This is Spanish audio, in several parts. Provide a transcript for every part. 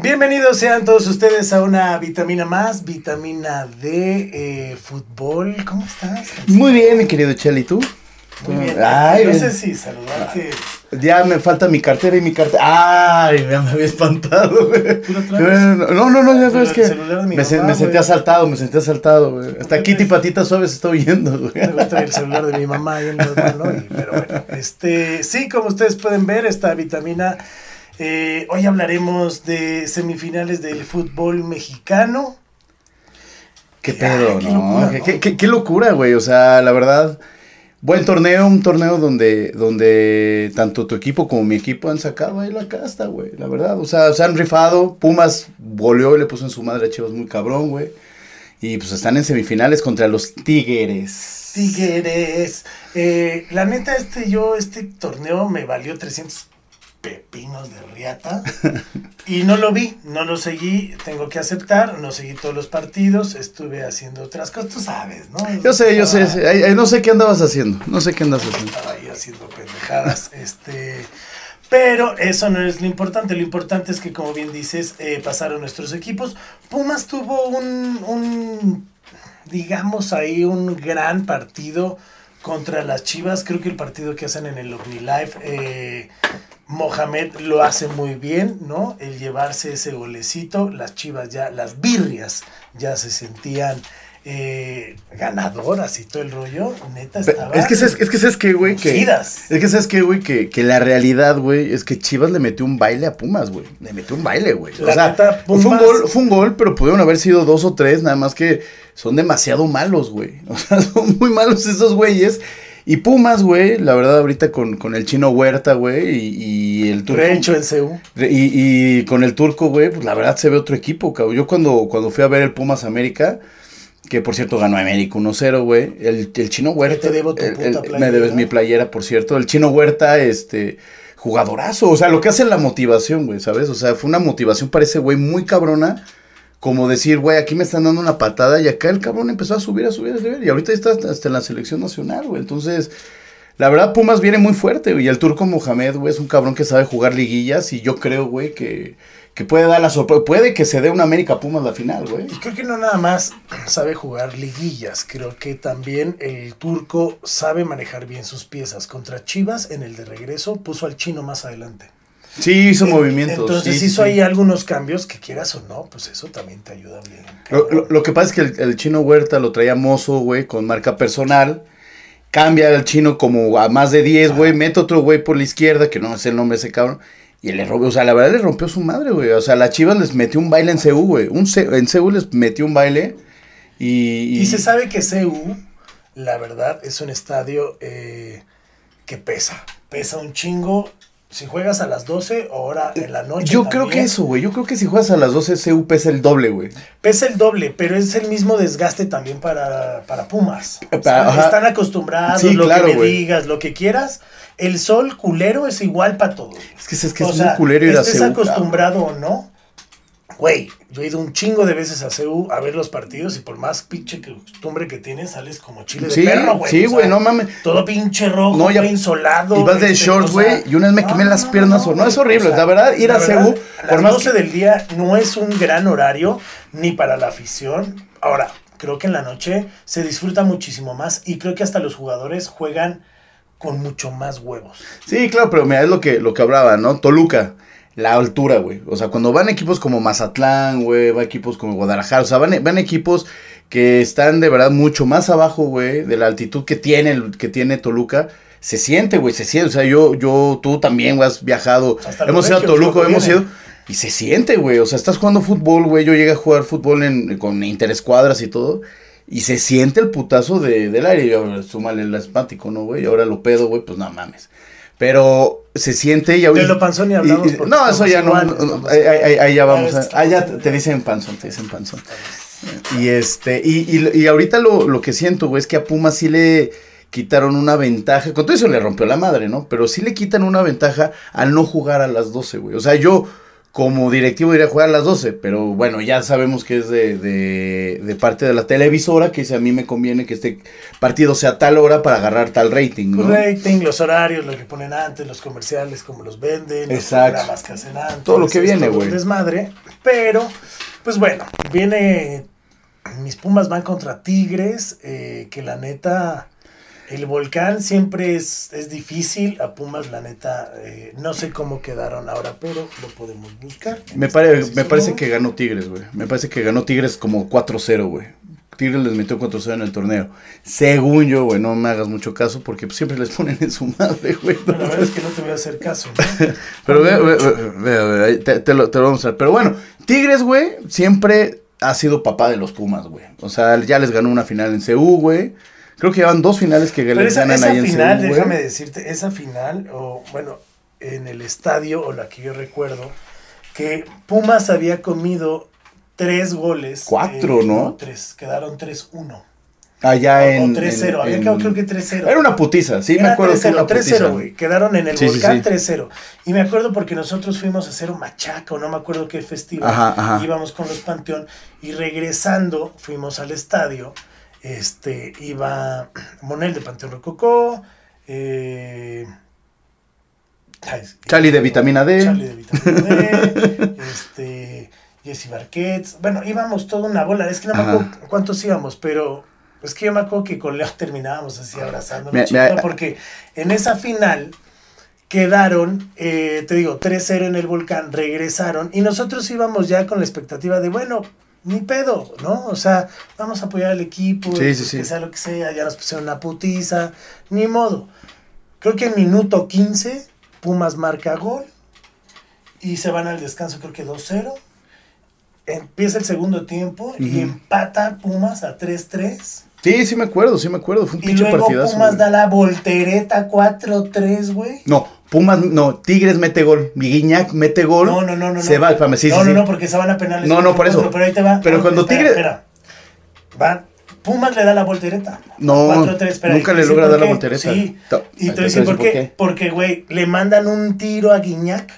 Bienvenidos sean todos ustedes a una vitamina más, vitamina de eh, fútbol. ¿Cómo estás? Muy bien, mi querido Cheli, ¿y tú? Muy bien. Ay, no sé si saludarte. Ya me falta mi cartera y mi cartera. Ay, ya me había espantado, güey. No, no, no, ya sabes el que me, se- mamá, me sentí asaltado, me sentí asaltado, güey. Hasta Kitty crees? Patita Suave se está oyendo, güey. Luego trae el celular de mi mamá ahí en los manos, y- pero bueno, este, sí, como ustedes pueden ver, esta vitamina, eh, hoy hablaremos de semifinales del fútbol mexicano. Qué pedo, qué ¿no? locura, Qué, ¿no? qué- qué- qué locura, güey. O sea, la verdad, buen torneo, un torneo donde, donde tanto tu equipo como mi equipo han sacado ahí la casta, güey. La verdad, o sea, se han rifado. Pumas goleó y le puso en su madre a Chivas muy cabrón, güey. Y pues están en semifinales contra los Tigres. Tigres. Eh, la neta, este, yo, este torneo me valió 300 pepinos de riata y no lo vi, no lo seguí, tengo que aceptar, no seguí todos los partidos, estuve haciendo otras cosas, tú sabes, ¿no? Yo sé, yo sé, sé. No sé qué andabas haciendo. No sé qué andas haciendo. estaba ahí haciendo pendejadas, este, pero eso no es lo importante, lo importante es que como bien dices, eh, pasaron nuestros equipos, Pumas tuvo un, un, digamos ahí, un gran partido contra las Chivas, creo que el partido que hacen en el OmniLife, eh, Mohamed lo hace muy bien, ¿no? El llevarse ese golecito, las Chivas ya, las birrias ya se sentían eh, ganadoras y todo el rollo, neta estaba Es que sabes, es que sabes qué, güey, que... Es que sabes qué, güey, que, que la realidad, güey, es que Chivas le metió un baile a Pumas, güey. Le metió un baile, güey. O sea, neta, fue un gol, fue un gol, pero pudieron haber sido dos o tres, nada más que son demasiado malos, güey. O sea, son muy malos esos güeyes. Y Pumas, güey, la verdad, ahorita con, con el chino Huerta, güey, y, y el turco. Rehecho en CU. Y, y con el turco, güey, pues la verdad se ve otro equipo, cabrón. Yo cuando, cuando fui a ver el Pumas América, que por cierto ganó América 1-0, güey, el, el chino Huerta. te debo tu puta el- playera. me debes mi playera, por cierto. El chino Huerta, este, jugadorazo. O sea, lo que hace la motivación, güey, ¿sabes? O sea, fue una motivación para ese güey muy cabrona. Como decir, güey, aquí me están dando una patada y acá el cabrón empezó a subir, a subir, a subir. Y ahorita está hasta en la selección nacional, güey. Entonces, la verdad, Pumas viene muy fuerte, güey. Y el turco Mohamed, güey, es un cabrón que sabe jugar liguillas. Y yo creo, güey, que, que puede dar la sorpresa. Puede que se dé una América Pumas la final, güey. Y creo que no nada más sabe jugar liguillas, creo que también el turco sabe manejar bien sus piezas. Contra Chivas, en el de regreso, puso al chino más adelante. Sí, hizo En- movimientos. Entonces sí, hizo sí, ahí algunos cambios que quieras o no, pues eso también te ayuda bien. Lo, lo- lo que pasa es que el, el chino Huerta lo traía mozo, güey, con marca personal. Cambia el chino como a más de 10, güey. Mete otro güey por la izquierda, que no sé el nombre de ese cabrón. Y le rompió, o sea, la verdad le rompió su madre, güey. O sea, la Chivas les metió un baile en CU, güey. Un C- en CU les metió un baile. Y, Y se sabe que CU, la verdad, es un estadio eh, que pesa. Pesa un chingo. Si juegas a las 12 o ahora en la noche. Yo creo que eso, güey. Yo creo que si juegas a las 12, CU pesa el doble, güey. Pesa el doble, pero es el mismo desgaste también para, para Pumas. Ajá. Están acostumbrados, Sí, lo claro, que me digas, lo que quieras. El sol culero es igual para todos. Es que es, que o es sea, muy culero ir a estés CU. acostumbrado o no. Güey, yo he ido un chingo de veces a CU a ver los partidos y por más pinche costumbre que tienes, sales como chile de Sí, perro, güey. sí, o güey, sea, no mames. Todo pinche rojo, No, ya- insolado. Y vas de este, shorts, o güey, y una vez me quemé las piernas, o no, es horrible, la verdad, ir la a CU, a por las más 12 del día no es un gran horario ni para la afición. Ahora, creo que en la noche se disfruta muchísimo más y creo que hasta los jugadores juegan con mucho más huevos. Sí, claro, pero mira, es lo que, lo que hablaba, ¿no? Toluca, la altura, güey. O sea, cuando van equipos como Mazatlán, güey, van equipos como Guadalajara, o sea, van, van equipos que están de verdad mucho más abajo, güey, de la altitud que tiene, que tiene Toluca. Se siente, güey, se siente. O sea, yo, yo, tú también güey, has viajado. Hasta hemos ido a Toluca, hemos ido. Y se siente, güey. O sea, estás jugando fútbol, güey. Yo llegué a jugar fútbol en, con interescuadras y todo. Y se siente el putazo de, del aire. Y ahora súmale el asmático, ¿no, güey? Y ahora lo pedo, güey, pues no mames. Pero se siente y De lo panzón y hablamos y- no, eso ya no. iguales, no, estamos ahí, ahí- ahí ya vamos. Ya a- ves, ah, ya te dicen panzón, te dicen panzón. Y este, y, y, y ahorita lo, lo que siento, güey, es que a Pumas sí le quitaron una ventaja. Con todo eso le rompió la madre, ¿no? Pero sí le quitan una ventaja al no jugar a las 12, güey. O sea, yo como directivo iría a jugar a las 12, pero bueno, ya sabemos que es de, de, de parte de la televisora, que a mí me conviene que este partido sea a tal hora para agarrar tal rating, ¿no? Rating, los horarios, lo que ponen antes, los comerciales, cómo los venden, los programas que hacen antes. Todo lo que viene, güey. desmadre. Pero, pues bueno, viene. Mis Pumas van contra Tigres, eh, que la neta. El volcán siempre es, es difícil. A Pumas, la neta, eh, no sé cómo quedaron ahora, pero lo podemos buscar. Me, pare- este me parece que ganó Tigres, güey. Me parece que ganó Tigres como 4-0, güey. Tigres les metió 4-0 en el torneo. Según yo, güey, no me hagas mucho caso porque pues, siempre les ponen en su madre, güey. Pero la verdad es que no te voy a hacer caso. ¿no? Pero ve, ve, ve, ve, ve, ahí te, te lo, te lo voy a mostrar. Pero bueno, Tigres, güey, siempre ha sido papá de los Pumas, güey. O sea, ya les ganó una final en CU, güey. Creo que llevan dos finales que Pero les esa, ganan esa ahí en final, CU, déjame güey. decirte, esa final, o bueno, en el estadio, o la que yo recuerdo, que Pumas había comido tres goles. Cuatro, ¿no? tres, quedaron 3-1. Allá o en... 3-0, en- había en- quedado creo que 3-0. Era una putiza, sí, me Era acuerdo que era 3-0, una putiza. 3-0, güey. Quedaron en el Sí, sí, volcán sí. 3-0. Y me acuerdo porque nosotros fuimos a hacer un machaca, o no me acuerdo qué festival. Ajá, ajá. Íbamos con los Panteón y regresando fuimos al estadio. Este, iba Monel de Panteón Rococó, eh, Charlie de vitamina D. Charlie de Vitamina D, este, Jesse Barquets. Bueno, íbamos toda una bola. Es que no me acuerdo cuántos íbamos, pero es que yo me acuerdo que con Leo terminábamos así abrazándonos. Me- chingando, porque en esa final quedaron, eh, te digo, 3-0 en el volcán, regresaron y nosotros íbamos ya con la expectativa de, bueno, ni pedo, ¿no? O sea, vamos a apoyar al equipo, Sí, sí, pues, sí. que sea lo que sea, ya nos pusieron una putiza, ni modo. Creo que en minuto 15, Pumas marca gol y se van al descanso, creo que 2-0. Empieza el segundo tiempo y Ujú. empata Pumas a 3-3. Sí, sí me acuerdo, sí me acuerdo. Fue un Y pinche luego partidazo. Pumas güey. da la voltereta 4-3, güey. No, Pumas, no, Tigres mete gol. Guiñac mete gol. No, no, no, no. Se no. va, espérame, sí, no, sí, no, sí. no, porque se van a penales. No, no, por eso. Pero ahí te va. Pero No, cuando espera, Tigres- Espera. Va. Pumas le da la voltereta. No, 4-3, espera, nunca le logra dar la voltereta. Sí. Y te voy a decir por qué. Porque, güey, le mandan un tiro a Guiñac.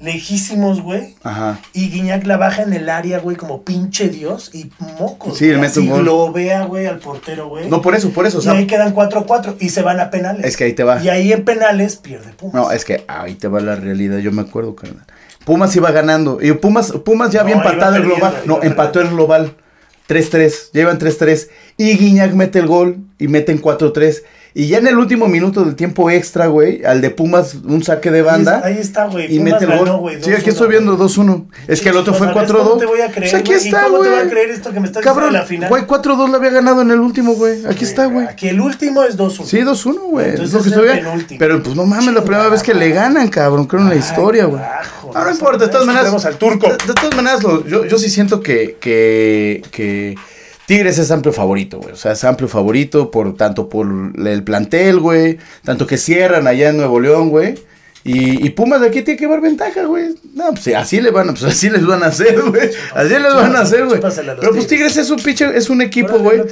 Lejísimos, güey. Ajá. Y Guiñac la baja en el área, güey, como pinche Dios. Y mocos. Sí, gol. Lo vea, güey, al portero, güey. No, por eso, por eso. O y sea, ahí quedan 4-4 y se van a penales. es que ahí te va. Y ahí en penales pierde Pumas. No, es que ahí te va la realidad, yo me acuerdo, carnal. Pumas iba ganando. Y Pumas, Pumas ya había No, empatado el global. No, empató el global. 3-3. Llevan 3-3. Y Guiñac mete el gol y meten 4-3. Y ya en el último minuto del tiempo extra, güey, al de Pumas, un saque de banda. es- Ahí está, güey. Y Pumas mete el ganó, gol. güey, sí, aquí 2-1, estoy viendo güey. 2-1. Es que el otro fue ¿Sabes 4-2. ¿Cómo te voy a creer, Pues aquí güey? ¿Y está, cómo te voy güey. a creer esto que me estás diciendo Cabrón, de la final? güey, 4-2 le había ganado en el último, güey. Aquí está, güey. Aquí el último es 2-1. Sí, 2-1, güey. Es Entonces lo que es estoy el viendo. penúltimo. Pero pues no mames, la primera vez que le ganan, cabrón. Creo en la historia, güey. No, no no importa, de todas es maneras. al turco. De, de todas maneras, lo- yo, yo sí siento que, que, que Tigres es amplio favorito, güey. O sea, es amplio favorito por tanto por el plantel, güey. Tanto que cierran allá en Nuevo León, güey. Y, y Pumas de aquí tiene que llevar ventaja, güey. No, pues sí, así le van, a- pues así les van a hacer, güey. Así les van a hacer, güey. Pero pues Tigres. Es un pinche, es un equipo, güey. no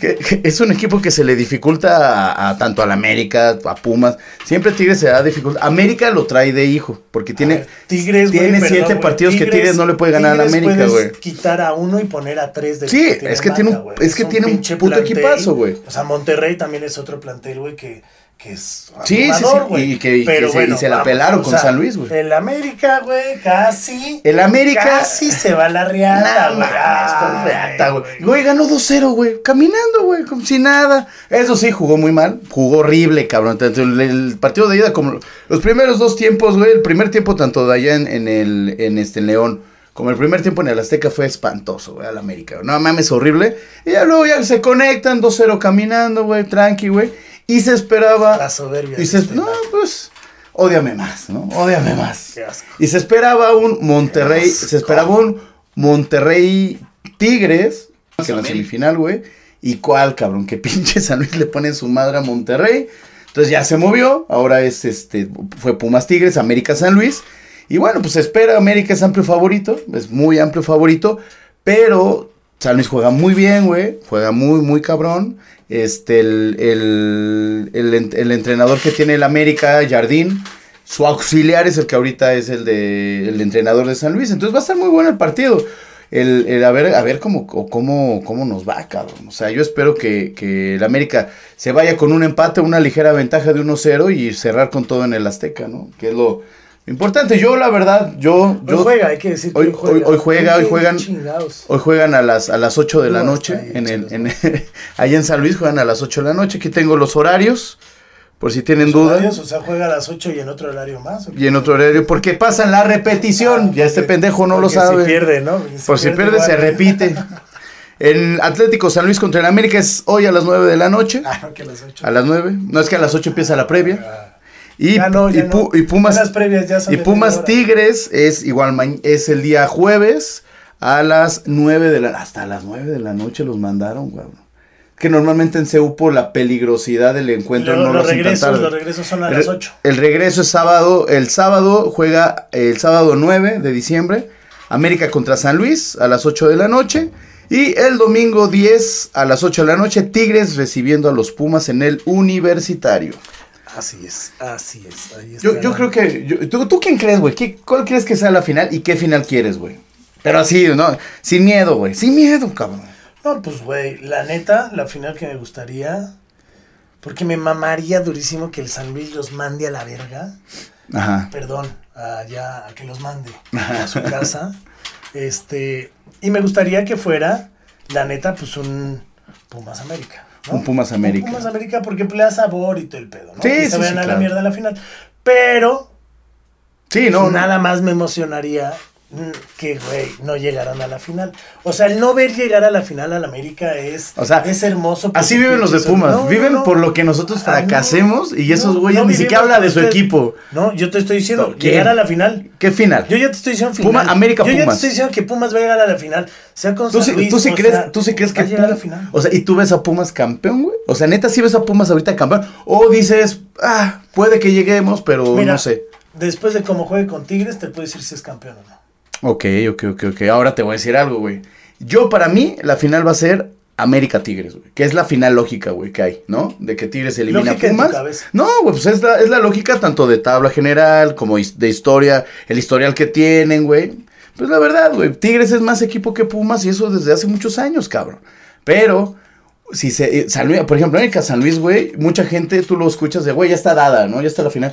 que, que es un equipo que se le dificulta a, a tanto al América, a Pumas. Siempre Tigres se da dificultad. América lo trae de hijo, porque tiene, ver, Tigres, tiene siete partidos que Tigres no le puede ganar a Tigres América, güey. quitar a uno y poner a tres del Sí, tiene es que tiene un- es que tiene un puto plantel. equipazo, güey. O sea, Monterrey también es otro plantel, güey, que, que es Sí, sí, sí, güey. y que- y que se- y se la pelaron con San Luis, güey. El América, güey, casi. El América. Casi se va la riata, güey. güey. Güey, ganó 2-0, güey. Caminando, güey, como si nada. Eso sí, jugó muy mal. Jugó horrible, cabrón. Tanto el, el partido de ida como los primeros dos tiempos, güey. El primer tiempo, tanto de allá en, en el en este en León, como el primer tiempo en el Azteca, fue espantoso, güey, al América. güey. No mames, horrible. Y ya luego ya se conectan, 2-0 caminando, güey, tranqui, güey. Y se esperaba. La soberbia. Y se, este no, pues, ódiame más, ¿no? Ódiame más. Qué asco. Y se esperaba un Monterrey, se esperaba un Monterrey Tigres, que en la semifinal, güey. ¿Y cuál, cabrón? Que pinche San Luis le pone su madre a Monterrey. Entonces ya se movió, ahora es este, fue Pumas Tigres, América San Luis. Y bueno, pues se espera, América es amplio favorito, es muy amplio favorito, pero San Luis juega muy bien, güey, juega muy, muy cabrón. Este, el, el, el, en- el entrenador que tiene el América, Jardín, su auxiliar es el que ahorita es el de el entrenador de San Luis. Entonces va a estar muy bueno el partido. El, el a ver, a ver cómo, cómo, cómo nos va, cabrón. O sea, yo espero que, que el América se vaya con un empate, una ligera ventaja de 1-0 y cerrar con todo en el Azteca, ¿no? Que es lo, Importante, yo la verdad, yo... Hoy yo juega, hay que decir que hoy, hoy, hoy juega, hoy ¿Qué juegan, chingados? hoy juegan a las, a las 8 de la No, noche, en el, en, allá en San Luis juegan a las 8 de la noche, aquí tengo los horarios, por si tienen ¿Los dudas. O sea, juega a las 8 y en otro horario más. Y en otro horario, porque pasan la repetición, Ah, ya este pendejo no lo sabe. Si pierde, ¿no? Por si pierde, se repite. El Atlético San Luis contra el América es hoy a las 9 de la noche. Ah, que a las 8. A las 9. No es que a las 8 empieza la previa. Y, Ya no, ya y, no. y Pumas, las previas ya son y Pumas. Tigres es igual, es el día jueves a las 9 de la Hasta las 9 de la noche los mandaron, güey. Que normalmente en CEU por la peligrosidad del encuentro Luego no los regresos, los regresos son a El- las 8. El regreso es sábado. El sábado juega el sábado 9 de diciembre. América contra San Luis a las 8 de la noche. Y el domingo 10 a las 8 de la noche, Tigres recibiendo a los Pumas en el Universitario. Así es, así es. Ahí Yo, está. yo creo que. yo- ¿tú, tú quién crees, güey? ¿Qué- ¿Cuál crees que sea la final y qué final quieres, güey? Pero así, ¿no? Sin miedo, güey. Sin miedo, cabrón. No, pues, güey, la neta, la final que me gustaría. Porque me mamaría durísimo que el San Luis los mande a la verga. Ajá. Perdón, allá a que los mande a su casa. Este. Y me gustaría que fuera, la neta, pues un Pumas América. ¿No? Un Pumas América. Un Pumas América porque le da sabor y todo el pedo, ¿no? Sí, sí, se vayan sí, a la claro. mierda en la final. Pero Sí, no. no. nada más me emocionaría que, güey, no llegaran a la final. O sea, el no ver llegar a la final al América es, O sea, es hermoso. Así viven los de Pumas. no, viven no, por lo que nosotros Ah, no. fracasemos y esos güeyes ni siquiera habla de su usted. equipo. No, yo te estoy diciendo, llegar a la final. ¿Qué final? Yo ya te estoy diciendo final. Puma- América Yo ya te Pumas. estoy diciendo que Pumas va a llegar a la final. Sea con ¿Tú San Luis, tú sí o crees, sea, tú sí crees va que a llegar a la final. O sea, ¿y tú ves a Pumas campeón, güey? O sea, neta, sí ves a Pumas ahorita campeón. O dices, ah, puede que lleguemos, pero Mira, no sé. Después de cómo juegue con Tigres, te puedo decir si es campeón o no. Ok, ok, ok, ok. Ahora te voy a decir algo, güey. Yo, para mí, la final va a ser América Tigres, güey. Que es la final lógica, güey, que hay, ¿no? De que Tigres elimina Lógica a en tu Pumas. cabeza. No, güey, pues es la, es la lógica tanto de tabla general como de historia, el historial que tienen, güey. Pues la verdad, güey, Tigres es más equipo que Pumas y eso desde hace muchos años, cabrón. Pero, si se. eh, San Luis, por ejemplo, en el San Luis, güey, mucha gente tú lo escuchas de, güey, ya está dada, ¿no? Ya está la final.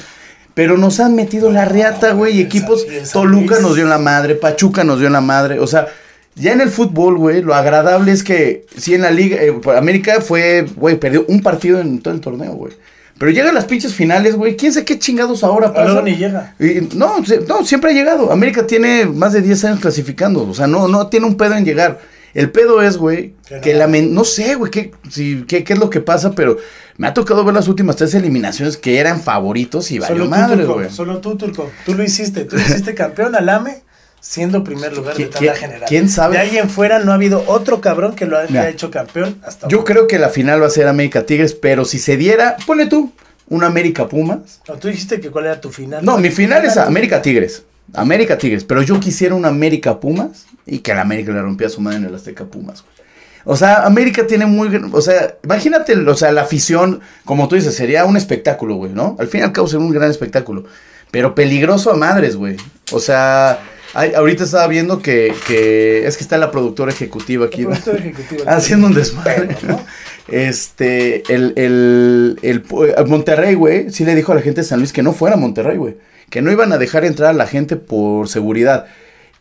Pero nos han metido la reata, güey, y el equipos. Toluca nos dio en la madre, Pachuca nos dio en la madre. O sea, ya en el fútbol, güey, lo agradable es que, sí, en la liga, eh, América fue, güey, perdió un partido en todo el torneo, güey. Pero llegan las pinches finales, güey. ¿Quién sabe qué chingados ahora luego pasa? ni llega. Y, no, no, siempre ha llegado. América tiene más de 10 años clasificando. O sea, no, no tiene un pedo en llegar. El pedo es, güey, Que la men- no sé, güey, qué, si, qué, qué es lo que pasa, pero me ha tocado ver las últimas tres eliminaciones que eran favoritos y valió Solo tú, madre, güey. Solo tú, Turco. Tú lo hiciste. Tú hiciste campeón al AME siendo primer lugar de ¿Qui- tabla quién- general. quién sabe? De ahí en fuera no ha habido otro cabrón que lo haya hecho campeón hasta Yo creo que la final va a ser América Tigres, pero si se diera, ponle tú, un América Pumas. No, tú dijiste que cuál era tu final. No, mi final es América Tigres. América Tigres, pero yo quisiera un América Pumas y que la América le rompía a su madre en el Azteca Pumas, güey. O sea, América tiene muy, o sea, imagínate, o sea, la afición, como tú dices, sería un espectáculo, güey, ¿no? Al fin y al cabo sería un gran espectáculo, pero peligroso a madres, güey. O sea, hay- ahorita estaba viendo que, que es que está la productora ejecutiva aquí, El ¿no? productor ejecutivo. haciendo un desmadre. Pero, ¿no? Este, el, el, el, el Monterrey, güey, sí le dijo a la gente de San Luis que no fuera a Monterrey, güey. Que no iban a dejar entrar a la gente por seguridad.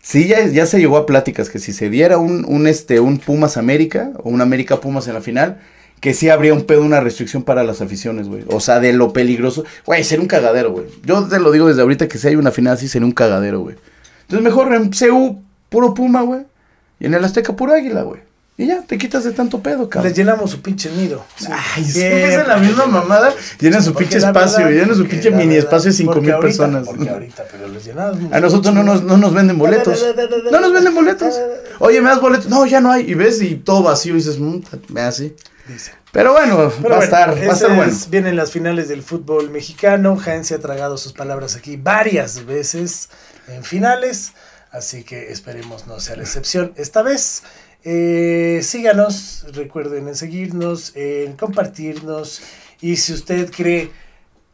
Sí, ya, ya se llegó a pláticas que si se diera un, un, este, un Pumas América o un América Pumas en la final, que sí habría un pedo, una restricción para las aficiones, güey. O sea, de lo peligroso. Güey, sería un cagadero, güey. Yo te lo digo desde ahorita que si hay una final así sería un cagadero, güey. Entonces mejor en CU, puro Puma, güey. Y en el Azteca, puro Águila, güey. Y ya, te quitas de tanto pedo, cabrón. Les llenamos su pinche nido. Sí. Ay, siempre hacen la misma mamada. Llenan su pinche espacio, verdad- llenan su pinche mini verdad- espacio de cinco porque mil ahorita- personas. Porque ahorita, pero les llenamos. A nosotros no nos, no nos venden boletos. No nos venden boletos. Oye, ¿me das boletos? No, ya no hay. Y ves y todo vacío y dices, mmm, me así. Dice. Pero bueno, Pero va a estar, va a estar bueno. es- Vienen las finales del fútbol mexicano. Jaén se ha tragado sus palabras aquí varias veces en finales. Así que esperemos no sea la excepción esta vez. Eh, síganos, recuerden en seguirnos, en compartirnos. Y si usted cree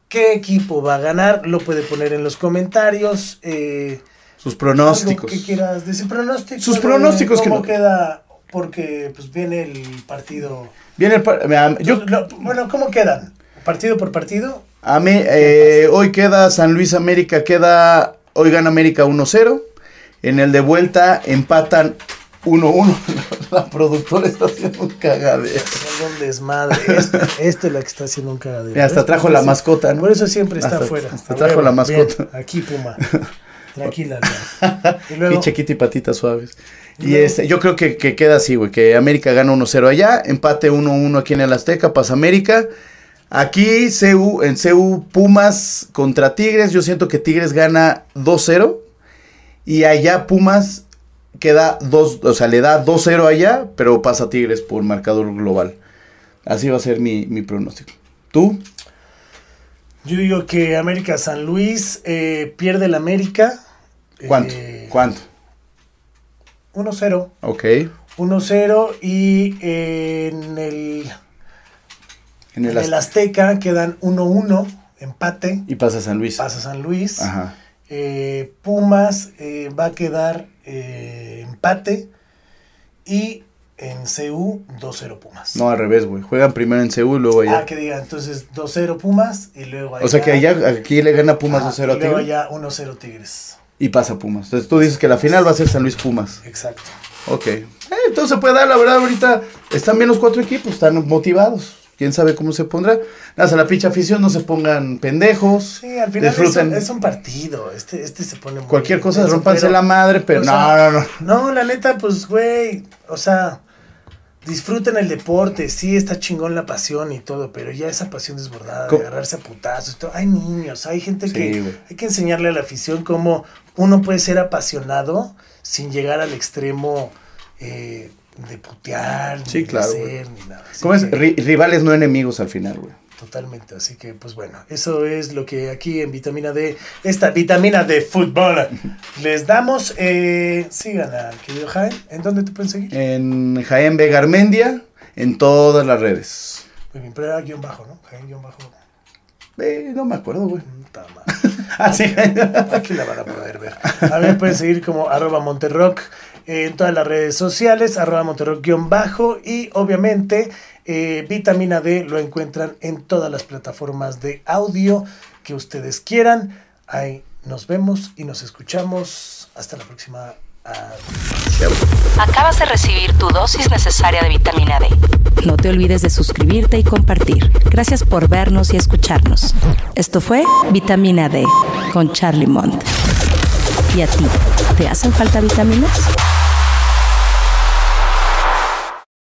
qué equipo va a ganar, lo puede poner en los comentarios. Eh, Sus pronósticos. que quieras decir pronósticos. Sus de pronósticos que ¿Cómo no- queda? Porque pues viene el partido. Viene el par- mira, yo, Lo- bueno, ¿cómo quedan? ¿Partido por partido? eh, hoy queda San Luis América, queda, hoy gana América 1-0. En el de vuelta empatan 1-1. La productora está haciendo un cagadero. Un desmadre. Esta, esta es la que está haciendo un cagadero. Hasta trajo la mascota, ¿no? Por eso siempre está Hasta- afuera. hasta trajo la mascota. Bien, aquí, Puma. Tranquila. Y luego, Pinche Kitty patitas suaves. Y Y luego- este, yo creo que, que queda así, güey, que América gana 1-0 allá, empate 1-1 aquí en el Azteca, pasa América. Aquí CU, en CU Pumas contra Tigres, yo siento que Tigres gana 2-0 y allá Pumas queda 2, o sea, le da 2-0 allá, pero pasa Tigres por marcador global. Así va a ser mi, mi pronóstico. ¿Tú? yo digo que América San Luis eh, pierde el América. ¿Cuánto? eh, ¿Cuánto? 1-0. Ok. 1-0 y eh, en el, En el, en el Azteca. Azteca quedan 1-1, empate, Y pasa San Luis. pasa San Luis. Ajá. Eh, Pumas eh, va a quedar eh, empate y en CU 2-0 Pumas. No, al revés, güey. Juegan primero en Seúl, luego allá. Ah, que diga, entonces 2-0 Pumas y luego allá. O sea que allá, aquí le gana Pumas Ajá, 2-0 a y luego Tigres allá 1-0 Tigres. y pasa Pumas. Entonces tú dices que la final va a ser San Luis Pumas. Exacto. Ok. Eh, entonces se puede dar, la verdad, ahorita están bien los cuatro equipos, están motivados. Quién sabe cómo se pondrá. Nada, a la pinche afición no se pongan pendejos. Sí, al final es un, es un partido. Este, este se pone muy cualquier cosa, rompanse la madre, pero no, sea, no, no. No, la neta, pues, güey, o sea, disfruten el deporte, sí está chingón la pasión y todo, pero ya esa pasión desbordada, de agarrarse a putazos, y todo. hay niños, hay gente Sí, que güey. hay que enseñarle a la afición cómo uno puede ser apasionado sin llegar al extremo eh, de putear, Sí, ni claro, de hacer, ni nada. Así ¿Cómo es? que- rivales no enemigos al final, güey. Totalmente, así que pues bueno, eso es lo que aquí en Vitamina D, esta vitamina de fútbol, les damos. Eh, sigan al querido Jaime, ¿en dónde te pueden seguir? En Jaén Vega Armendia, en todas las redes. Muy bien, pero era guion bajo, ¿no? Jaime guion bajo. Eh, no me acuerdo, güey. Madre. Ah. Aquí la van a poder ver. A mí me pueden seguir como arroba Monterrock en todas las redes sociales, arroba Monterrock guion bajo y obviamente eh, Vitamina D lo encuentran en todas las plataformas de audio que ustedes quieran. Ahí nos vemos y nos escuchamos. Hasta la próxima. Acabas de recibir tu dosis necesaria de vitamina D. No te olvides de suscribirte y compartir. Gracias por vernos y escucharnos. Esto fue Vitamina D con Charlie Mont. ¿Y a ti? ¿Te hacen falta vitaminas?